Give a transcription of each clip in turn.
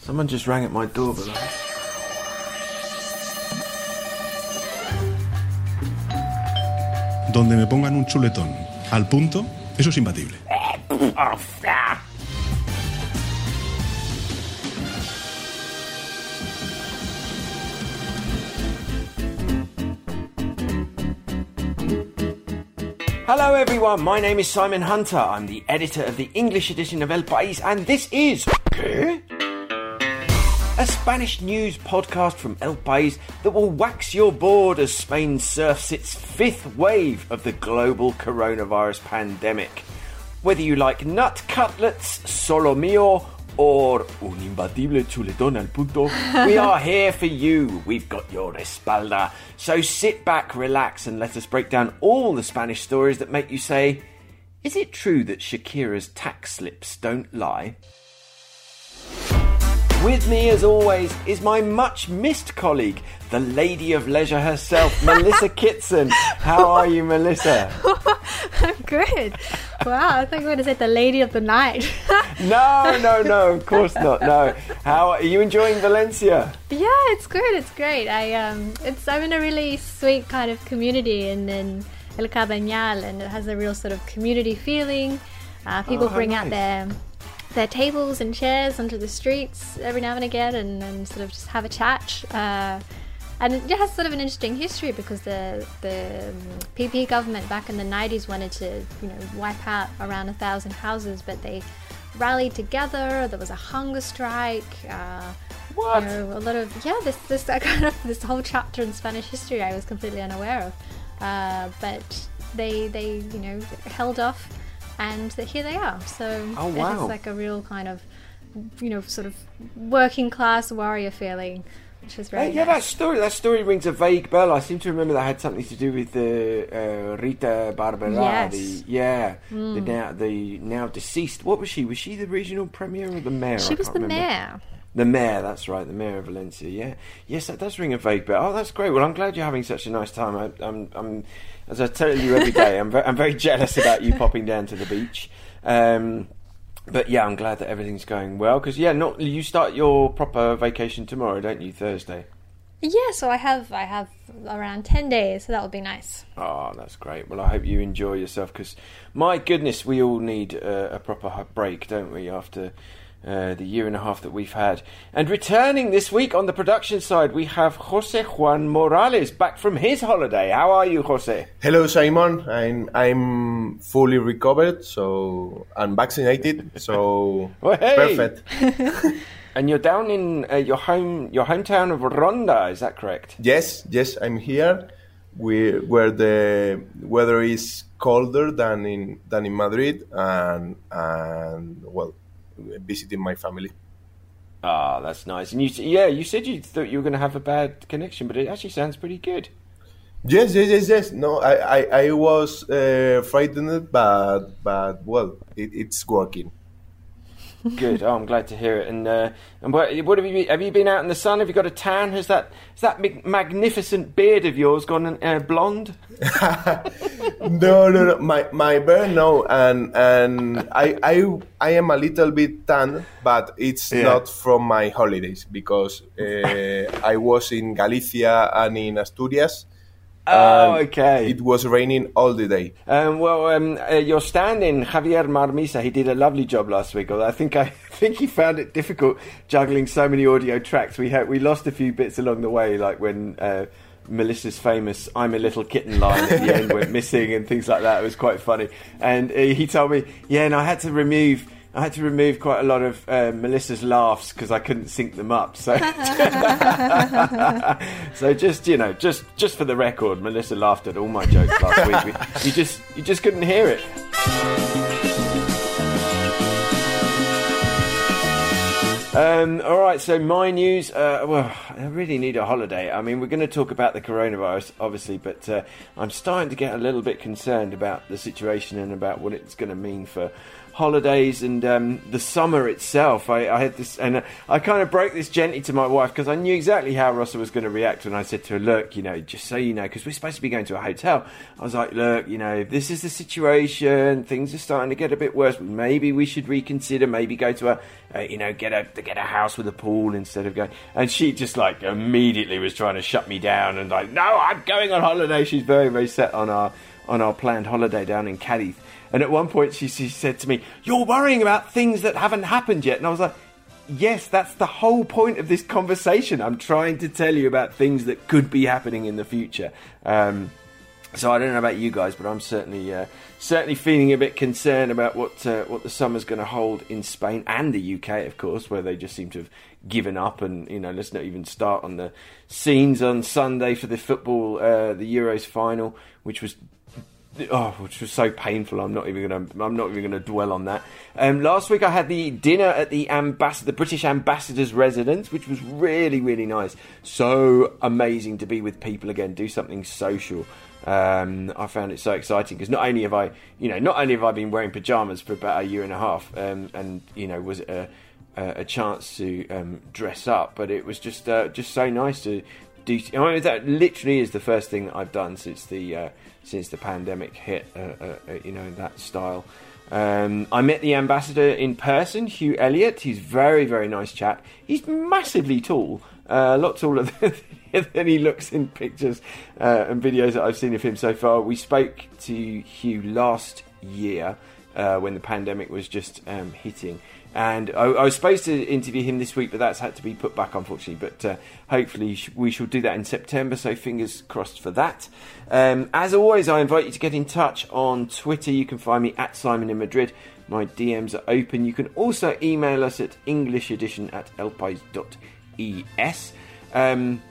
Someone just rang at my doorbell. Donde me pongan un chuletón al punto, eso es imbatible. Hello, everyone. My name is Simon Hunter. I'm the editor of the English edition of El País, and this is ¿Qué? a Spanish news podcast from El País that will wax your board as Spain surfs its fifth wave of the global coronavirus pandemic. Whether you like nut cutlets, solomillo, or un imbatible chuletón al punto, we are here for you. We've got your espalda. So sit back, relax, and let us break down all the Spanish stories that make you say, Is it true that Shakira's tax slips don't lie? With me, as always, is my much missed colleague, the lady of leisure herself, Melissa Kitson. How are you, Melissa? I'm good. Wow, I think we're going to say the lady of the night. No, no, no, of course not. No. How are you enjoying Valencia? yeah, it's good. It's great. I um, it's I'm in a really sweet kind of community in, in El Cabañal, and it has a real sort of community feeling. Uh, people Oh, bring out their their tables and chairs onto the streets every now and again, and, and sort of just have a chat. Uh, and it has sort of an interesting history because the the um, PP government back in the 90s wanted to you know wipe out around a thousand houses, but they rallied together. There was a hunger strike. Uh, What? you know, a lot of yeah, this this kind of this whole chapter in Spanish history I was completely unaware of, uh, but they they you know held off, and here they are. So Oh, wow. has like a real kind of you know sort of working class warrior feeling, which is Uh, very yeah, that story that story rings a vague bell. I seem to remember that had something to do with the uh, Rita Barbera. Yes. The, yeah, the now the now deceased. What was she? Was she the regional premier or the mayor? She was the remember. mayor. The mayor, that's right, the mayor of Valencia. Yeah, yes, that does ring a vague bell. Oh, that's great. Well, I'm glad you're having such a nice time. I, I'm, I'm, as I tell you every day, I'm, ve- I'm very jealous about you popping down to the beach. Um, but yeah, I'm glad that everything's going well. Because yeah, not you start your proper vacation tomorrow, don't you? Thursday. Yeah, so I have I have around ten days, so that would be nice. Oh, that's great. Well, I hope you enjoy yourself because, my goodness, we all need uh, a proper break, don't we, after uh, the year and a half that we've had. And returning this week on the production side, we have Jose Juan Morales back from his holiday. How are you, Jose? Hello, Simon. I'm I'm fully recovered, so I'm vaccinated, so Well, hey! perfect. And you're down in uh, your home, your hometown of Ronda. Is that correct? Yes, yes, I'm here, we, where the weather is colder than in than in Madrid, and and well, visiting my family. Ah, that's nice. And you, yeah, you said you thought you were going to have a bad connection, but it actually sounds pretty good. Yes, yes, yes, yes. No, I I, I was uh, frightened, but but well, it, it's working. Good. Oh, I'm glad to hear it. And uh, and what, what have you been, have you been out in the sun? Have you got a tan? Has that has that magnificent beard of yours gone uh, blonde? no, no, no. My my bear, no, and and I I I am a little bit tan, but it's Yeah. not from my holidays because uh, I was in Galicia and in Asturias. Oh, and okay. It was raining all the day. Um, well, um, uh, your stand-in Javier Marmisa, he did a lovely job last week. Although I think I think he found it difficult juggling so many audio tracks. We had we lost a few bits along the way, like when. Uh, Melissa's famous "I'm a little kitten" line at the end went missing and things like that. It was quite funny, and uh, he told me, "Yeah, and I had to remove, I had to remove quite a lot of uh, Melissa's laughs because I couldn't sync them up." So, so just you know, just just for the record, Melissa laughed at all my jokes last week. We- You just you just couldn't hear it. Um, all right, so my news. Uh, well, I really need a holiday. I mean, we're going to talk about the coronavirus, obviously, but uh, I'm starting to get a little bit concerned about the situation and about what it's going to mean for holidays and um, the summer itself. I, I had this, and I kind of broke this gently to my wife because I knew exactly how Rossa was going to react when I said to her, "Look, you know, just so you know, because we're supposed to be going to a hotel." I was like, "Look, you know, this is the situation. Things are starting to get a bit worse. Maybe we should reconsider. Maybe go to a, uh, you know, get a get a house with a pool instead of going." And she just like immediately was trying to shut me down and like, "No, I'm going on holiday." She's very very set on our on our planned holiday down in Cadiz. And at one point, she, she said to me, You're worrying about things that haven't happened yet. And I was like, Yes, that's the whole point of this conversation. I'm trying to tell you about things that could be happening in the future. Um, so I don't know about you guys, but I'm certainly uh, certainly feeling a bit concerned about what uh, what the summer's going to hold in Spain and the UK, of course, where they just seem to have given up. And you know, let's not even start on the scenes on Sunday for the football, uh, the Euros final, which was oh, which was so painful. I'm not even gonna. I'm not even gonna dwell on that. Um, last week I had the dinner at the ambassador, the British ambassador's residence, which was really, really nice. So amazing to be with people again, do something social. Um, I found it so exciting because not only have I, you know, not only have I been wearing pajamas for about a year and a half, um, and you know, was a, a, chance to um, dress up, but it was just uh, just so nice to do. I mean, that literally is the first thing that I've done since the uh, since the pandemic hit. Uh, uh, uh you know that style. Um, I met the ambassador in person, Hugh Elliott. He's very very nice chap. He's massively tall, uh, a lot taller than, than he looks in pictures uh, and videos that I've seen of him so far. We spoke to Hugh last year when the pandemic was just um, hitting and I, I, was supposed to interview him this week, but that's had to be put back, unfortunately. But uh, hopefully, we shall do that in September. So fingers crossed for that. Um, as always, I invite you to get in touch on Twitter. You can find me at Simon in Madrid. My DMs are open. You can also email us at englishedition at elpais.es. Um,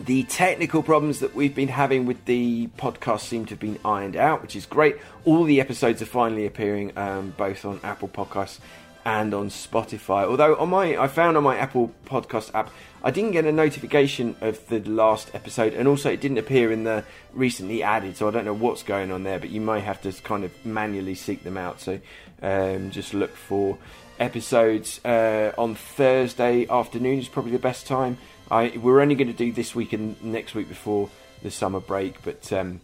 the technical problems that we've been having with the podcast seem to have been ironed out, which is great. All the episodes are finally appearing um, both on Apple Podcasts and on Spotify. Although on my, I found on my Apple Podcast app, I didn't get a notification of the last episode, and also it didn't appear in the recently added. So I don't know what's going on there, but you may have to kind of manually seek them out. So um, just look for episodes uh, on Thursday afternoon is probably the best time. I we're only going to do this week and next week before the summer break, but. Um,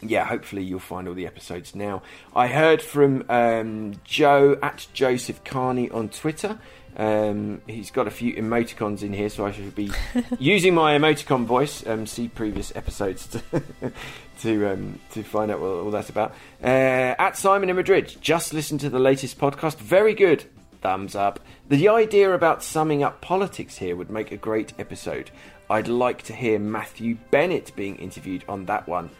yeah, hopefully you'll find all the episodes now. I heard from um, Joe at Joseph Carney on Twitter. Um, he's got a few emoticons in here, so I should be using my emoticon voice. Um, see previous episodes to to, um, to find out what all that's about. Uh, at Simon in Madrid, just listen to the latest podcast. Very good. Thumbs up. The idea about summing up politics here would make a great episode. I'd like to hear Matthew Bennett being interviewed on that one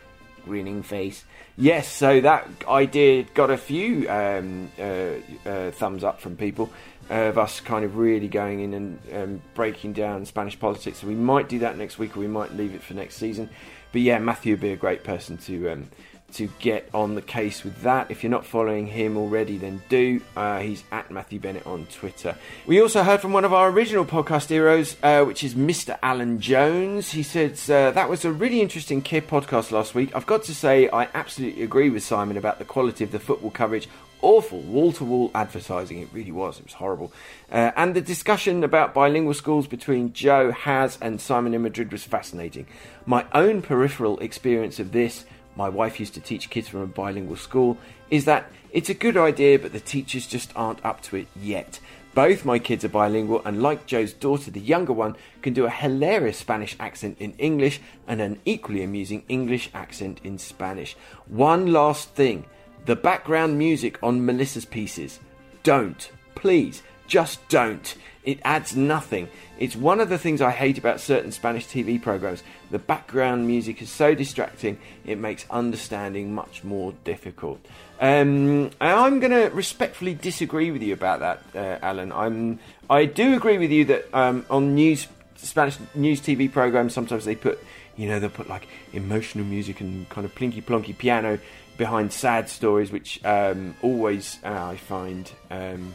grinning face. Yes, so that idea got a few um, uh, uh, thumbs up from people of us kind of really going in and um, breaking down Spanish politics. So we might do that next week, or we might leave it for next season. But yeah, Matthew would be a great person to um, to get on the case with that. If you're not following him already, then do. Uh, he's at Matthew Bennett on Twitter. We also heard from one of our original podcast heroes, uh, which is Mr. Alan Jones. He says, uh, That was a really interesting kid podcast last week. I've got to say, I absolutely agree with Simon about the quality of the football coverage. Awful wall to wall advertising. It really was. It was horrible. Uh, and the discussion about bilingual schools between Joe, Has, and Simon in Madrid was fascinating. My own peripheral experience of this my wife used to teach kids from a bilingual school, is that it's a good idea, but the teachers just aren't up to it yet. Both my kids are bilingual, and like Joe's daughter, the younger one, can do a hilarious Spanish accent in English and an equally amusing English accent in Spanish. One last thing the background music on Melissa's pieces. Don't, please, just don't. It adds nothing. It's one of the things I hate about certain Spanish TV programs. The background music is so distracting, it makes understanding much more difficult. Um, I'm going to respectfully disagree with you about that, uh, Alan. I'm, I do agree with you that um, on news Spanish news TV programs, sometimes they put, you know, they'll put like emotional music and kind of plinky plonky piano behind sad stories, which um, always uh, I find. Um,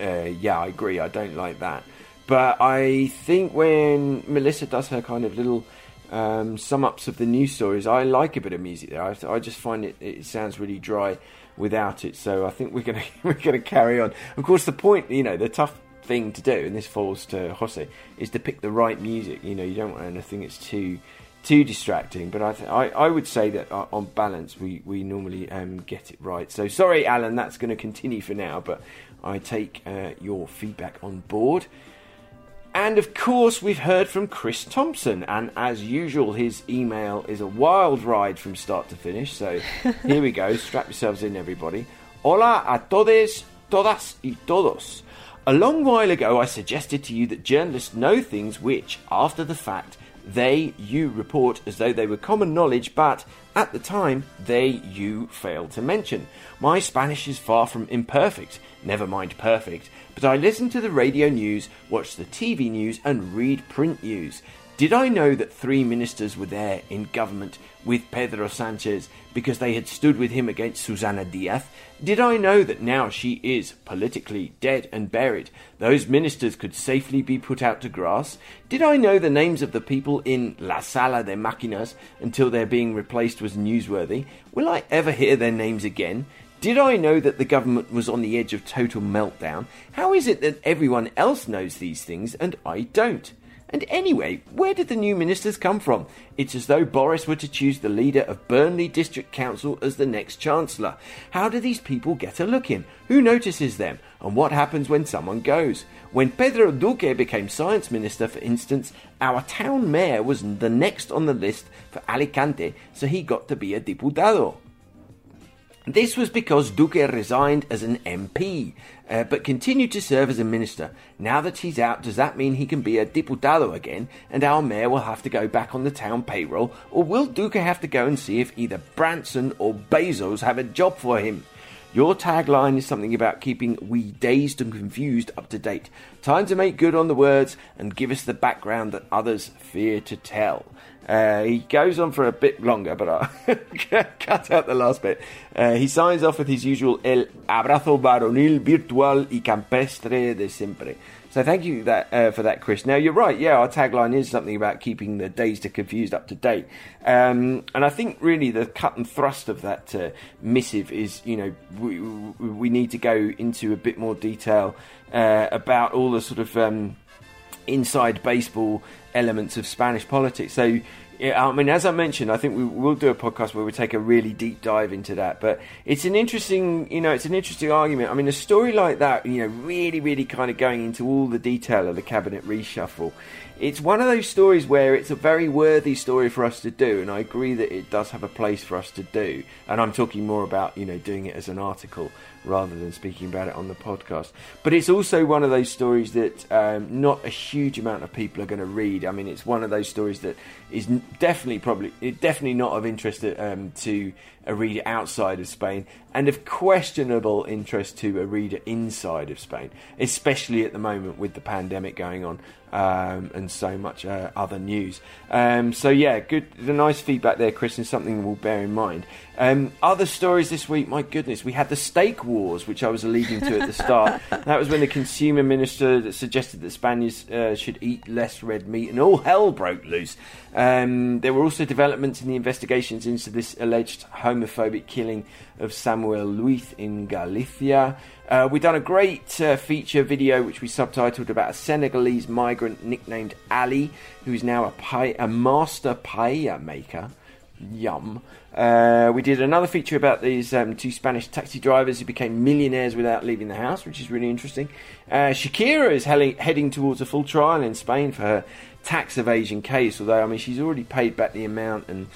uh, yeah, I agree. I don't like that. But I think when Melissa does her kind of little um, sum ups of the news stories, I like a bit of music there. I, I just find it, it sounds really dry. without it. So I think we're gonna we're gonna carry on. Of course, the point, you know, the tough thing to do, and this falls to Jose, is to pick the right music. You know, you don't want anything that's too too distracting. But I, th- I, I would say that uh, on balance, we we normally um, get it right. So sorry, Alan, that's going to continue for now. But I take uh, your feedback on board. And of course, we've heard from Chris Thompson, and as usual, his email is a wild ride from start to finish. So here we go. Strap yourselves in, everybody. Hola a todos, todas y todos. A long while ago, I suggested to you that journalists know things which, after the fact, they, you report as though they were common knowledge, but at the time, they, you failed to mention. My Spanish is far from imperfect, never mind perfect, but I listen to the radio news, watch the TV news, and read print news. Did I know that three ministers were there in government with Pedro Sanchez because they had stood with him against Susana Diaz? Did I know that now she is politically dead and buried, those ministers could safely be put out to grass? Did I know the names of the people in La Sala de Máquinas until their being replaced was newsworthy? Will I ever hear their names again? Did I know that the government was on the edge of total meltdown? How is it that everyone else knows these things and I don't? And anyway, where did the new ministers come from? It's as though Boris were to choose the leader of Burnley District Council as the next Chancellor. How do these people get a look in? Who notices them? And what happens when someone goes? When Pedro Duque became Science Minister, for instance, our town mayor was the next on the list for Alicante, so he got to be a diputado. This was because Duque resigned as an MP, uh, but continued to serve as a minister. Now that he's out, does that mean he can be a diputado again, and our mayor will have to go back on the town payroll, or will Duque have to go and see if either Branson or Bezos have a job for him? Your tagline is something about keeping we dazed and confused up to date. Time to make good on the words and give us the background that others fear to tell. Uh, he goes on for a bit longer, but I cut out the last bit. Uh, he signs off with his usual El abrazo varonil virtual y campestre de siempre. So thank you that uh, for that, Chris. Now you're right. Yeah, our tagline is something about keeping the dazed and confused up to date. Um, and I think really the cut and thrust of that uh, missive is, you know, we, we need to go into a bit more detail uh, about all the sort of um, inside baseball elements of Spanish politics. So, yeah, I mean, as I mentioned, I think we will do a podcast where we take a really deep dive into that. But it's an interesting, you know, it's an interesting argument. I mean, a story like that, you know, really, really kind of going into all the detail of the cabinet reshuffle. It's one of those stories where it's a very worthy story for us to do, and I agree that it does have a place for us to do. And I'm talking more about, you know, doing it as an article rather than speaking about it on the podcast. But it's also one of those stories that um, not a huge amount of people are going to read. I mean, it's one of those stories that is definitely probably definitely not of interest um, to a reader outside of Spain, and of questionable interest to a reader inside of Spain, especially at the moment with the pandemic going on um, and so much uh, other news. Um, so yeah, good, the nice feedback there, Chris, and something we'll bear in mind. Um, other stories this week, my goodness, we had the steak wars, which I was alluding to at the start. that was when the consumer minister suggested that Spaniards uh, should eat less red meat, and all hell broke loose. Um, there were also developments in the investigations into this alleged homophobic killing of Samuel Luis in Galicia. Uh, we've done a great uh, feature video which we subtitled about a Senegalese migrant nicknamed Ali, who's now a, pie, a master paella maker. Yum. Uh, we did another feature about these um, two Spanish taxi drivers who became millionaires without leaving the house, which is really interesting. Uh, Shakira is he- heading towards a full trial in Spain for her tax evasion case, although, I mean, she's already paid back the amount and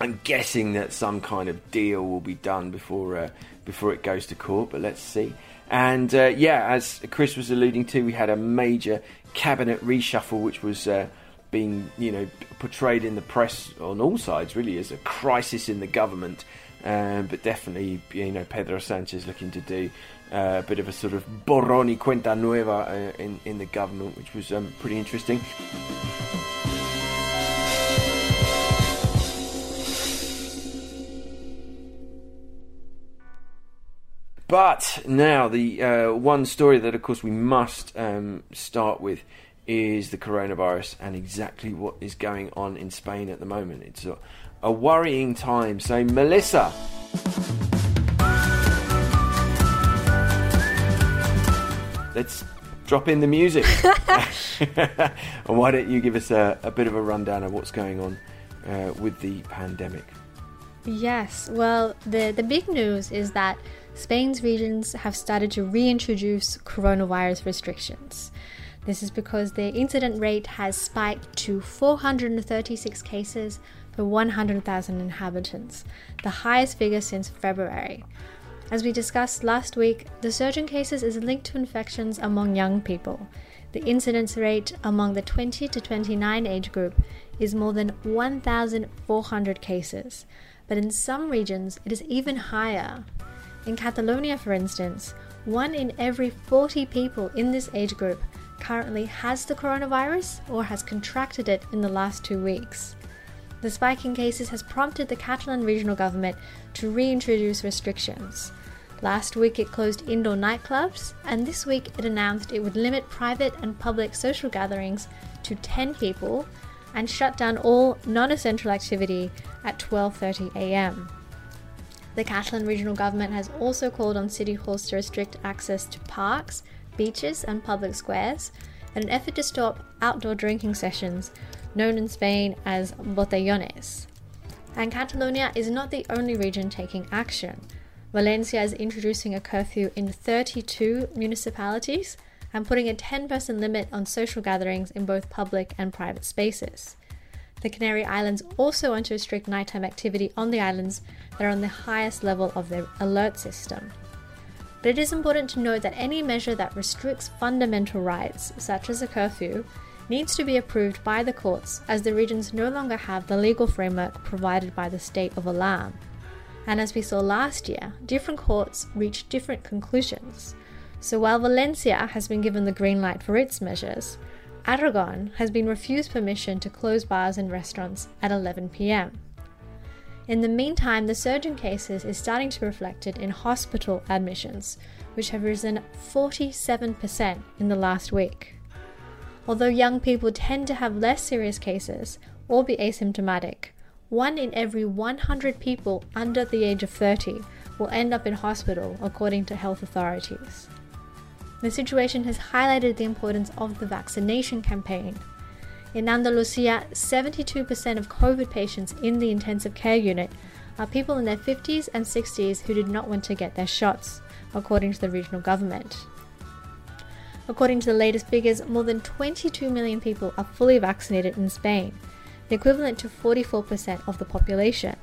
I'm guessing that some kind of deal will be done before uh, before it goes to court, but let's see. And uh, yeah, as Chris was alluding to, we had a major cabinet reshuffle, which was uh, being you know portrayed in the press on all sides, really, as a crisis in the government. Um, but definitely, you know, Pedro Sanchez looking to do uh, a bit of a sort of borrón y cuenta nueva uh, in in the government, which was um, pretty interesting. But now, the uh, one story that, of course, we must um, start with is the coronavirus and exactly what is going on in Spain at the moment. It's a, a worrying time. So, Melissa. Let's drop in the music. and why don't you give us a, a, bit of a rundown of what's going on uh, with the pandemic? Yes, well, the, the big news is that Spain's regions have started to reintroduce coronavirus restrictions. This is because their incident rate has spiked to 436 cases per 100,000 inhabitants, the highest figure since February. As we discussed last week, the surge in cases is linked to infections among young people. The incidence rate among the 20 to 29 age group is more than 1,400 cases, but in some regions it is even higher. In Catalonia, for instance, one in every 40 people in this age group currently has the coronavirus or has contracted it in the last two weeks. The spike in cases has prompted the Catalan regional government to reintroduce restrictions. Last week it closed indoor nightclubs, and this week it announced it would limit private and public social gatherings to 10 people and shut down all non-essential activity at 12:30 a.m. The Catalan regional government has also called on city halls to restrict access to parks, beaches, and public squares in an effort to stop outdoor drinking sessions known in Spain as botellones. And Catalonia is not the only region taking action. Valencia is introducing a curfew in 32 municipalities and putting a 10 person limit on social gatherings in both public and private spaces. The Canary Islands also want to restrict nighttime activity on the islands that are on the highest level of their alert system. But it is important to note that any measure that restricts fundamental rights, such as a curfew, needs to be approved by the courts as the regions no longer have the legal framework provided by the state of alarm. And as we saw last year, different courts reach different conclusions. So while Valencia has been given the green light for its measures, Aragon has been refused permission to close bars and restaurants at 11 pm. In the meantime, the surge in cases is starting to be reflected in hospital admissions, which have risen 47% in the last week. Although young people tend to have less serious cases or be asymptomatic, one in every 100 people under the age of 30 will end up in hospital, according to health authorities. The situation has highlighted the importance of the vaccination campaign. In Andalusia, 72% of COVID patients in the intensive care unit are people in their 50s and 60s who did not want to get their shots, according to the regional government. According to the latest figures, more than 22 million people are fully vaccinated in Spain, the equivalent to 44% of the population.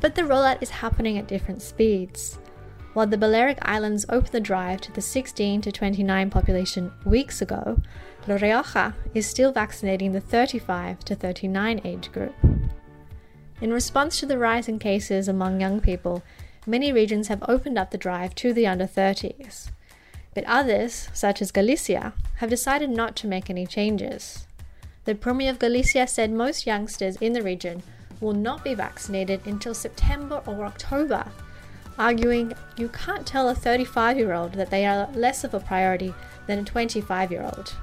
But the rollout is happening at different speeds. While the Balearic Islands opened the drive to the 16 to 29 population weeks ago, La Rioja is still vaccinating the 35 to 39 age group. In response to the rise in cases among young people, many regions have opened up the drive to the under 30s. But others, such as Galicia, have decided not to make any changes. The Premier of Galicia said most youngsters in the region will not be vaccinated until September or October, arguing you can't tell a 35 year old that they are less of a priority than a 25 year old.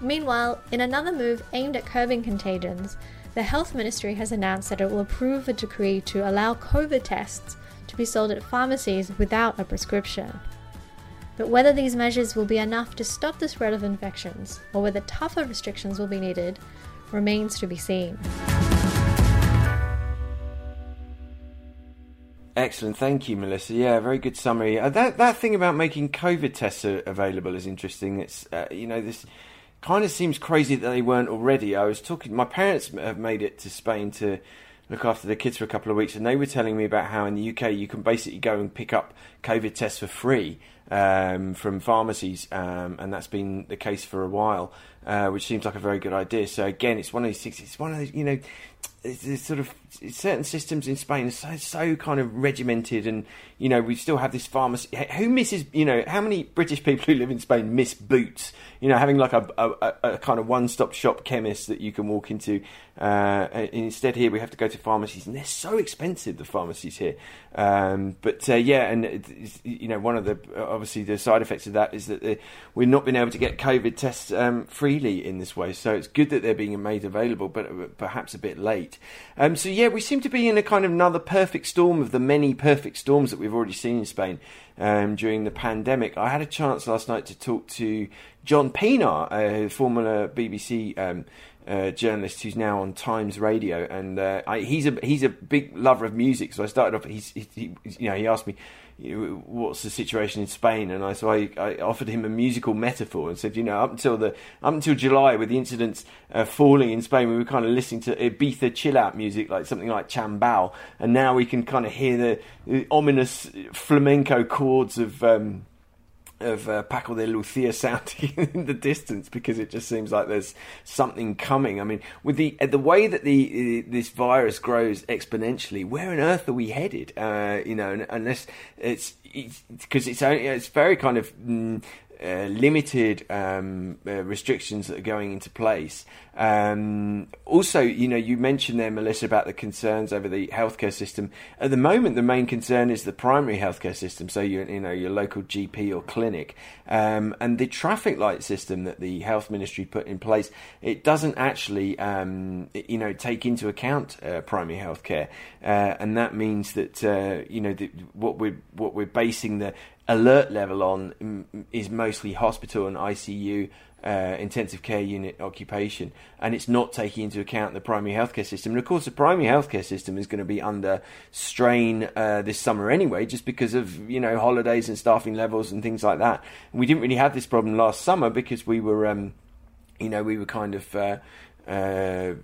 Meanwhile, in another move aimed at curbing contagions, the Health Ministry has announced that it will approve a decree to allow COVID tests to be sold at pharmacies without a prescription. But whether these measures will be enough to stop the spread of infections or whether tougher restrictions will be needed remains to be seen. Excellent, thank you, Melissa. Yeah, very good summary. Uh, that that thing about making COVID tests available is interesting. It's uh, you know this kind of seems crazy that they weren't already. I was talking. My parents have made it to Spain to look after the kids for a couple of weeks, and they were telling me about how in the UK you can basically go and pick up COVID tests for free um, from pharmacies, um, and that's been the case for a while, uh, which seems like a very good idea. So again, it's one of these things. It's one of these, you know, there's sort of certain systems in Spain are so, so kind of regimented, and you know we still have this pharmacy. Who misses? You know, how many British people who live in Spain miss Boots? You know, having like a, a, a kind of one-stop shop chemist that you can walk into. Uh, instead, here we have to go to pharmacies, and they're so expensive. The pharmacies here, um, but uh, yeah, and you know, one of the obviously the side effects of that is that uh, we're not being able to get COVID tests um, freely in this way. So it's good that they're being made available, but perhaps a bit late. Rate. Um, so yeah, we seem to be in a kind of another perfect storm of the many perfect storms that we've already seen in Spain um, during the pandemic. I had a chance last night to talk to John Pienaar, a former BBC um, journalist who's now on Times Radio, and uh, I, he's a he's a big lover of music. So I started off. He's, he, he, you know he asked me what's the situation in Spain, and I so I, I, offered him a musical metaphor and said, you know, up until the up until July, with the incidents uh, falling in Spain, we were kind of listening to Ibiza chill out music, like something like Chambao, and now we can kind of hear the, the ominous flamenco chords of. Um, of uh, Paco de Lucia sounding in the distance because it just seems like there's something coming. I mean, with the uh, the way that the uh, this virus grows exponentially, where on earth are we headed? Uh, you know, unless it's because it's, it's, only it's very kind of mm, uh, limited um, uh, restrictions that are going into place. Um, also, you know, you mentioned there, Melissa, about the concerns over the healthcare system. At the moment, the main concern is the primary healthcare system, so your, you know, your local GP or clinic, um, and the traffic light system that the health ministry put in place. It doesn't actually, um, you know, take into account uh, primary healthcare, uh, and that means that uh, you know the, what we're what we're basing the alert level on is mostly hospital and ICU. Uh, intensive care unit occupation, and it's not taking into account the primary healthcare system. And of course, the primary healthcare system is going to be under strain uh, this summer anyway, just because of you know holidays and staffing levels and things like that. We didn't really have this problem last summer because we were, um, you know, we were kind of. Uh, uh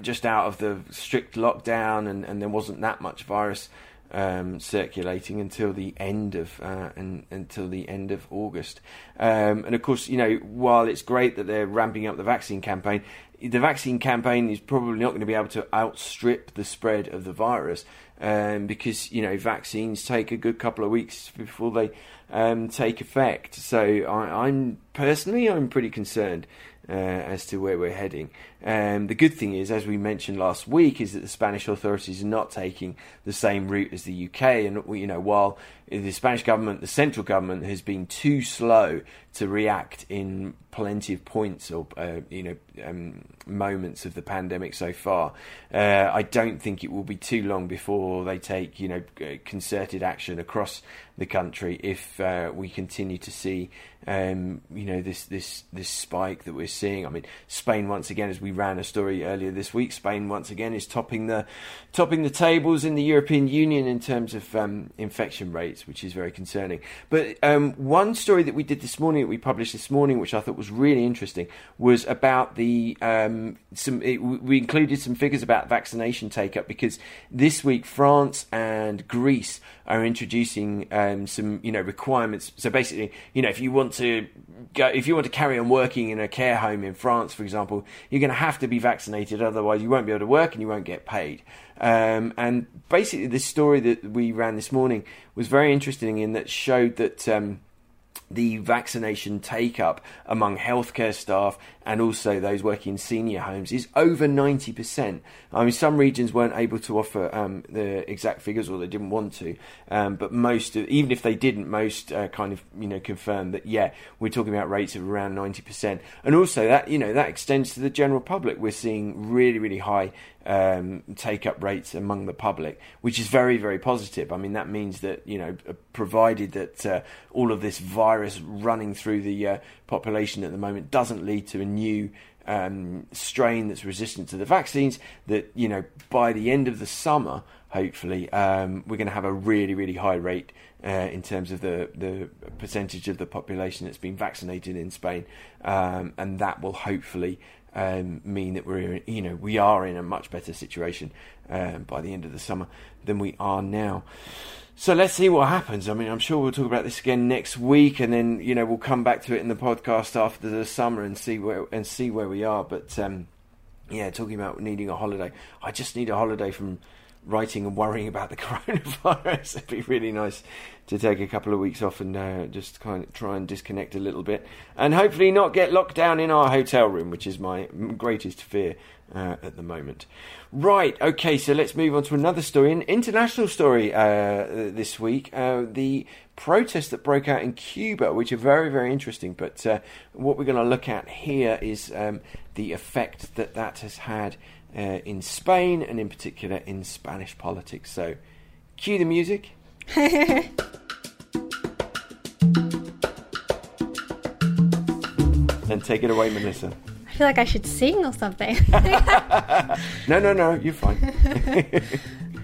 just out of the strict lockdown, and, and there wasn't that much virus um, circulating until the end of uh, and, until the end of August. Um, and of course, you know, while it's great that they're ramping up the vaccine campaign, the vaccine campaign is probably not going to be able to outstrip the spread of the virus um, because you know vaccines take a good couple of weeks before they um, take effect. So I, am personally I'm pretty concerned uh, as to where we're heading. Um, the good thing is, as we mentioned last week, is that the Spanish authorities are not taking the same route as the UK. And you know, while the Spanish government, the central government, has been too slow to react in plenty of points or uh, you know um, moments of the pandemic so far, uh, I don't think it will be too long before they take you know concerted action across the country if uh, we continue to see um, you know this this this spike that we're seeing. I mean, Spain once again, as we ran a story earlier this week, Spain once again is topping the topping the tables in the European Union in terms of um, infection rates, which is very concerning. But um, one story that we did this morning, that we published this morning, which I thought was really interesting, was about the um, some. It, we included some figures about vaccination take up because this week France and Greece are introducing um, some you know requirements. So basically, you know, if you want to go, if you want to carry on working in a care home in France, for example, you're going to have to be vaccinated. Otherwise, you won't be able to work and you won't get paid. Um, and basically, this story that we ran this morning was very interesting in that showed that. Um, the vaccination take up among healthcare staff and also those working in senior homes is over 90%. I mean, some regions weren't able to offer um, the exact figures or they didn't want to, um, but most, even if they didn't, most uh, kind of, you know, confirmed that, yeah, we're talking about rates of around 90%. And also that, you know, that extends to the general public. We're seeing really, really high um, take up rates among the public, which is very, very positive. I mean, that means that, you know, uh, provided that uh, all of this virus running through the uh, population at the moment doesn't lead to a new um, strain that's resistant to the vaccines, that, you know, by the end of the summer, hopefully, um, we're going to have a really, really high rate uh, in terms of the, the percentage of the population that's been vaccinated in Spain. Um, and that will hopefully um, mean that we're you know we are in a much better situation um, by the end of the summer than we are now. So let's see what happens. I mean, I'm sure we'll talk about this again next week, and then you know we'll come back to it in the podcast after the summer and see where and see where we are. But um, yeah, talking about needing a holiday, I just need a holiday from writing and worrying about the coronavirus. It'd be really nice to take a couple of weeks off and uh, just kind of try and disconnect a little bit, and hopefully not get locked down in our hotel room, which is my greatest fear uh, at the moment. Right, okay, so let's move on to another story, an international story uh, this week. Uh, the protests that broke out in Cuba, which are very, very interesting. But uh, what we're going to look at here is um, the effect that that has had uh, in Spain and in particular in Spanish politics. So, cue the music. and take it away, Melissa. I feel like I should sing or something. No, no, no, you're fine.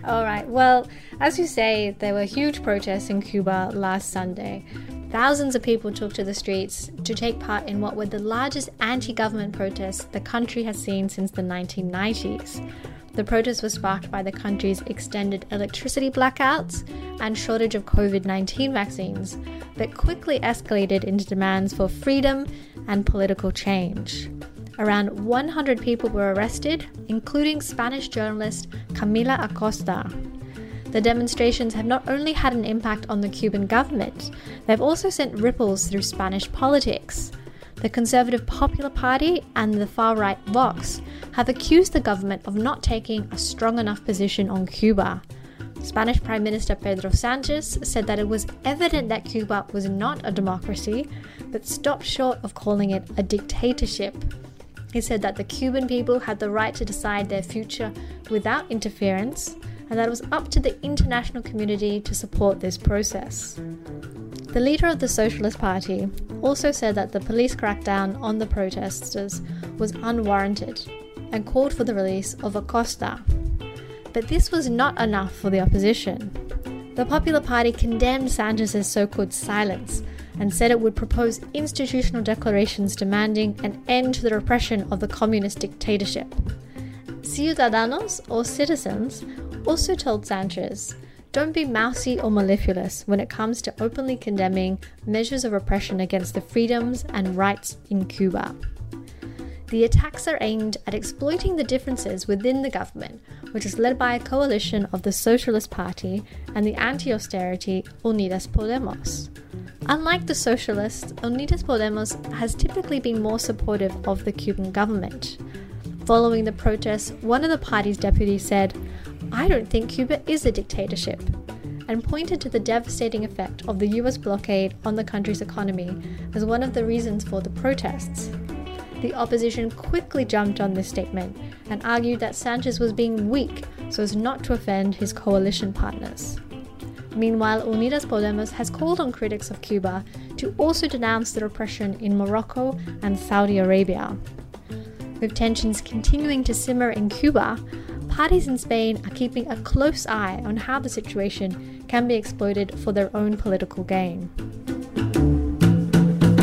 All right. Well, as you say, there were huge protests in Cuba last Sunday. Thousands of people took to the streets to take part in what were the largest anti government protests the country has seen since the 1990s. The protests were sparked by the country's extended electricity blackouts and shortage of COVID 19 vaccines that quickly escalated into demands for freedom and political change. Around 100 people were arrested, including Spanish journalist Camila Acosta. The demonstrations have not only had an impact on the Cuban government, they've also sent ripples through Spanish politics. The Conservative Popular Party and the far right Vox have accused the government of not taking a strong enough position on Cuba. Spanish Prime Minister Pedro Sanchez said that it was evident that Cuba was not a democracy, but stopped short of calling it a dictatorship. He said that the Cuban people had the right to decide their future without interference, and that it was up to the international community to support this process. The leader of the Socialist Party also said that the police crackdown on the protesters was unwarranted and called for the release of Acosta. But this was not enough for the opposition. The Popular Party condemned Sanchez's so called silence and said it would propose institutional declarations demanding an end to the repression of the communist dictatorship. Ciudadanos, or citizens, also told Sanchez don't be mousy or mellifluous when it comes to openly condemning measures of repression against the freedoms and rights in Cuba. The attacks are aimed at exploiting the differences within the government, which is led by a coalition of the Socialist Party and the anti austerity Unidas Podemos. Unlike the socialists, Unidas Podemos has typically been more supportive of the Cuban government. Following the protests, one of the party's deputies said, I don't think Cuba is a dictatorship, and pointed to the devastating effect of the US blockade on the country's economy as one of the reasons for the protests. The opposition quickly jumped on this statement and argued that Sanchez was being weak so as not to offend his coalition partners. Meanwhile, Unidas Podemos has called on critics of Cuba to also denounce the repression in Morocco and Saudi Arabia. With tensions continuing to simmer in Cuba, parties in Spain are keeping a close eye on how the situation can be exploited for their own political gain.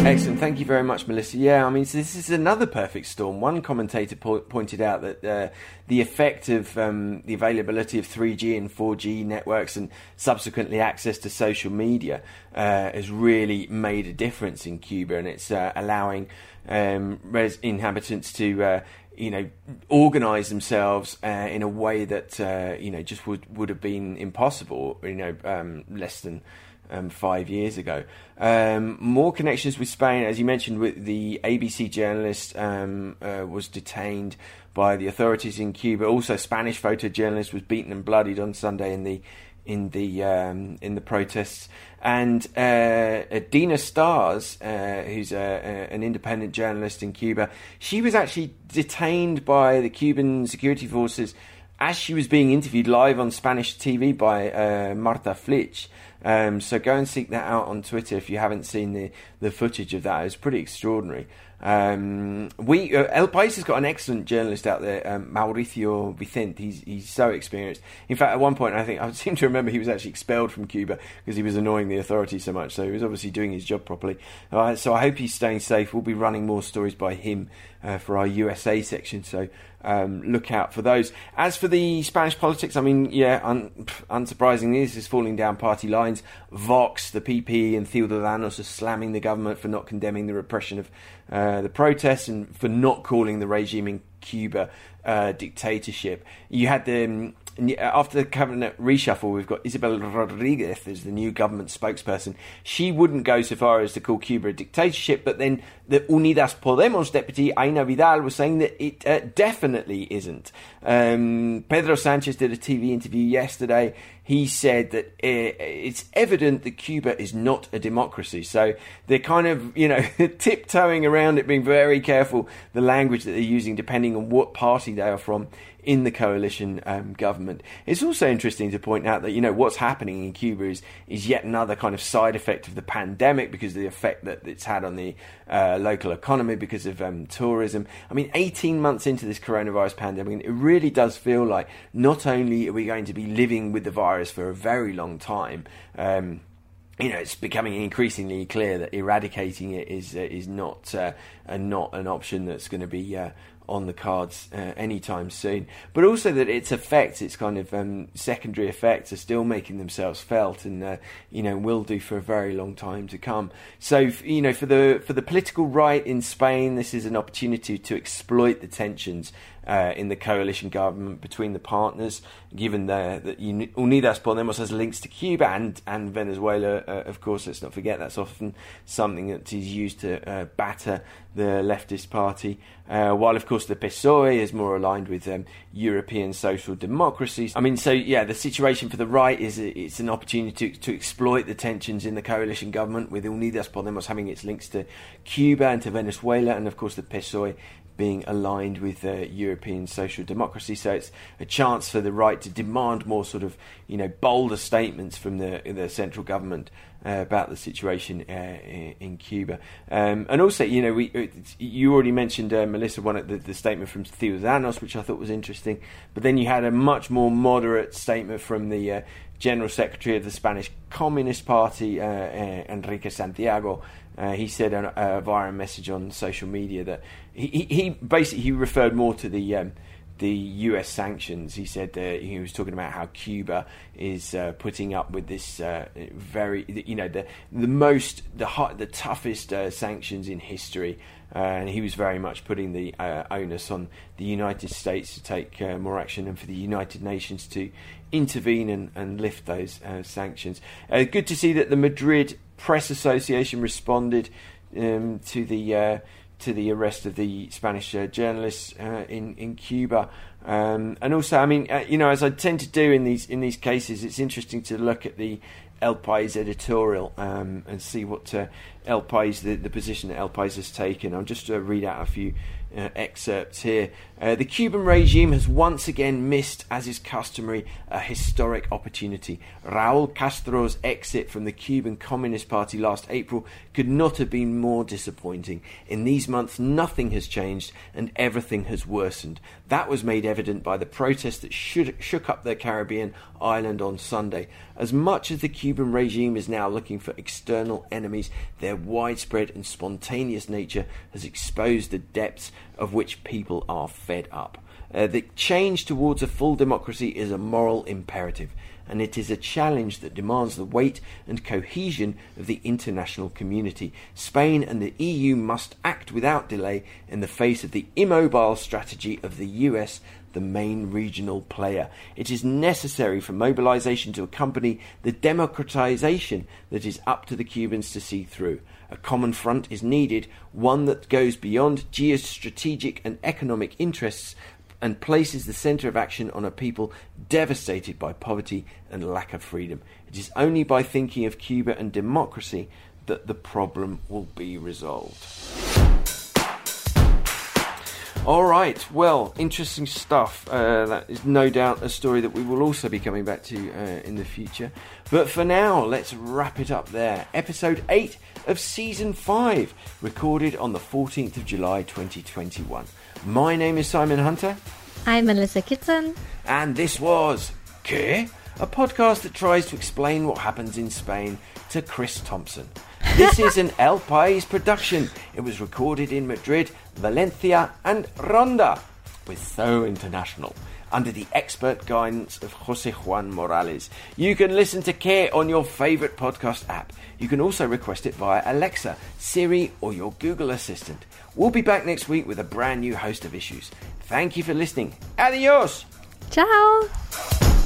Excellent. Thank you very much, Melissa. Yeah, I mean, so this is another perfect storm. One commentator po- pointed out that uh, the effect of um, the availability of 3G and 4G networks and subsequently access to social media uh, has really made a difference in Cuba, and it's uh, allowing um, res- inhabitants to. You know, organise themselves uh, in a way that uh, you know just would would have been impossible. You know, um, less than um, five years ago. Um, more connections with Spain, as you mentioned, with the ABC journalist um, uh, was detained by the authorities in Cuba. Also, Spanish photojournalist was beaten and bloodied on Sunday in the in the um, in the protests. And uh, Dina Stars, uh, who's a, a, an independent journalist in Cuba, she was actually detained by the Cuban security forces as she was being interviewed live on Spanish TV by uh, Marta Flich. Um, so go and seek that out on Twitter if you haven't seen the, the footage of that. It's pretty extraordinary. Um, we uh, El País has got an excellent journalist out there, um, Mauricio Vicente. He's he's so experienced. In fact, at one point, I think I seem to remember he was actually expelled from Cuba because he was annoying the authorities so much. So he was obviously doing his job properly. Uh, so I hope he's staying safe. We'll be running more stories by him uh, for our USA section. So um, look out for those. As for the Spanish politics, I mean, yeah, un- unsurprisingly, this is falling down party lines. Vox, the PP, and Ciudadanos are slamming the government for not condemning the repression of uh, the protests and for not calling the regime in Cuba uh, dictatorship. You had the um, after the cabinet reshuffle, we've got Isabel Rodriguez as the new government spokesperson. She wouldn't go so far as to call Cuba a dictatorship, but then the Unidas Podemos deputy Aina Vidal was saying that it uh, definitely isn't. Um, Pedro Sanchez did a TV interview yesterday. He said that uh, it's evident that Cuba is not a democracy. So they're kind of, you know, tiptoeing around it, being very careful the language that they're using, depending on what party they are from in the coalition um, government. It's also interesting to point out that you know what's happening in Cuba is is yet another kind of side effect of the pandemic because of the effect that it's had on the uh, local economy because of um, tourism. I mean, 18 months into this coronavirus pandemic, it really does feel like not only are we going to be living with the virus for a very long time. Um, you know, it's becoming increasingly clear that eradicating it is uh, is not uh, not an option that's going to be uh, on the cards uh, anytime soon. But also that its effects, its kind of um, secondary effects, are still making themselves felt, and uh, you know will do for a very long time to come. So you know, for the for the political right in Spain, this is an opportunity to exploit the tensions uh, in the coalition government between the partners, given the, that Unidas Podemos has links to Cuba and, and Venezuela, uh, of course, let's not forget that's often something that is used to uh, batter the leftist party, uh, while of course the PSOE is more aligned with um, European social democracies. I mean, so yeah, the situation for the right is it's an opportunity to, to exploit the tensions in the coalition government, with Unidas Podemos having its links to Cuba and to Venezuela, and of course the PSOE being aligned with uh, European social democracy. So it's a chance for the right to demand more sort of, you know, bolder statements from the, the central government uh, about the situation uh, in, Cuba. Um, and also, you know, we you already mentioned uh, Melissa one the, the statement from Ciudadanos, which I thought was interesting. But then you had a much more moderate statement from the uh, General Secretary of the Spanish Communist Party, uh, Enrique Santiago. Uh, he said uh, via a message on social media that he, he basically he referred more to the um, the U.S. sanctions. He said uh, he was talking about how Cuba is uh, putting up with this uh, very, you know, the the most the hot, the toughest uh, sanctions in history, uh, and he was very much putting the uh, onus on the United States to take more action and for the United Nations to intervene and, and lift those sanctions. good to see that the Madrid Press Association responded um, to the to the arrest of the Spanish uh, journalists uh, in in Cuba, um, and also, I mean, uh, you know, as I tend to do in these in these cases, it's interesting to look at the El País editorial um, and see what uh, El País, the, the position that El País has taken. I'll just uh, read out a few uh, excerpts here. Uh, the Cuban regime has once again missed, as is customary, a historic opportunity. Raul Castro's exit from the Cuban Communist Party last April could not have been more disappointing. In these months, nothing has changed and everything has worsened. That was made evident by the protests that shook up the Caribbean island on Sunday. As much as the Cuban regime is now looking for external enemies, their widespread and spontaneous nature has exposed the depths of which people are fed up. Uh, the change towards a full democracy is a moral imperative, and it is a challenge that demands the weight and cohesion of the international community. Spain and the EU must act without delay in the face of the immobile strategy of the US the main regional player. It is necessary for mobilization to accompany the democratization that is up to the Cubans to see through. A common front is needed, one that goes beyond geostrategic and economic interests and places the centre of action on a people devastated by poverty and lack of freedom. It is only by thinking of Cuba and democracy that the problem will be resolved. All right, well, interesting stuff. Uh, that is no doubt a story that we will also be coming back to uh, in the future. But for now, let's wrap it up there. Episode 8 of Season 5, recorded on the 14th of July 2021. My name is Simon Hunter. I'm Melissa Kitson. And this was ¿Qué? A podcast that tries to explain what happens in Spain to Chris Thompson. This is an El País production. It was recorded in Madrid, Valencia, and Ronda with So International under the expert guidance of Jose Juan Morales. You can listen to Qué on your favorite podcast app. You can also request it via Alexa, Siri, or your Google Assistant. We'll be back next week with a brand new host of issues. Thank you for listening. Adios! Ciao!